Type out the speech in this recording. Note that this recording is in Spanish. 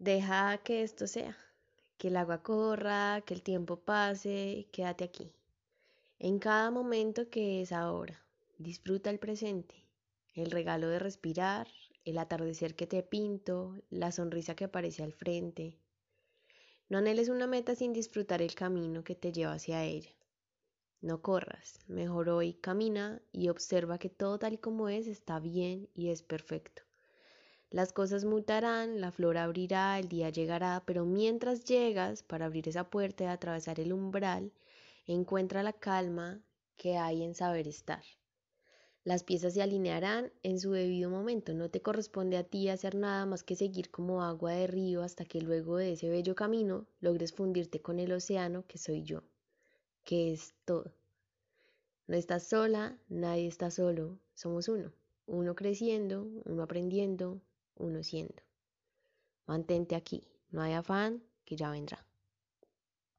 Deja que esto sea, que el agua corra, que el tiempo pase, quédate aquí. En cada momento que es ahora, disfruta el presente, el regalo de respirar, el atardecer que te pinto, la sonrisa que aparece al frente. No anheles una meta sin disfrutar el camino que te lleva hacia ella. No corras, mejor hoy camina y observa que todo tal como es está bien y es perfecto. Las cosas mutarán, la flor abrirá, el día llegará, pero mientras llegas para abrir esa puerta y atravesar el umbral, encuentra la calma que hay en saber estar. Las piezas se alinearán en su debido momento, no te corresponde a ti hacer nada más que seguir como agua de río hasta que luego de ese bello camino logres fundirte con el océano que soy yo, que es todo. No estás sola, nadie está solo, somos uno, uno creciendo, uno aprendiendo, uno siendo. Mantente aquí, no hay afán, que ya vendrá.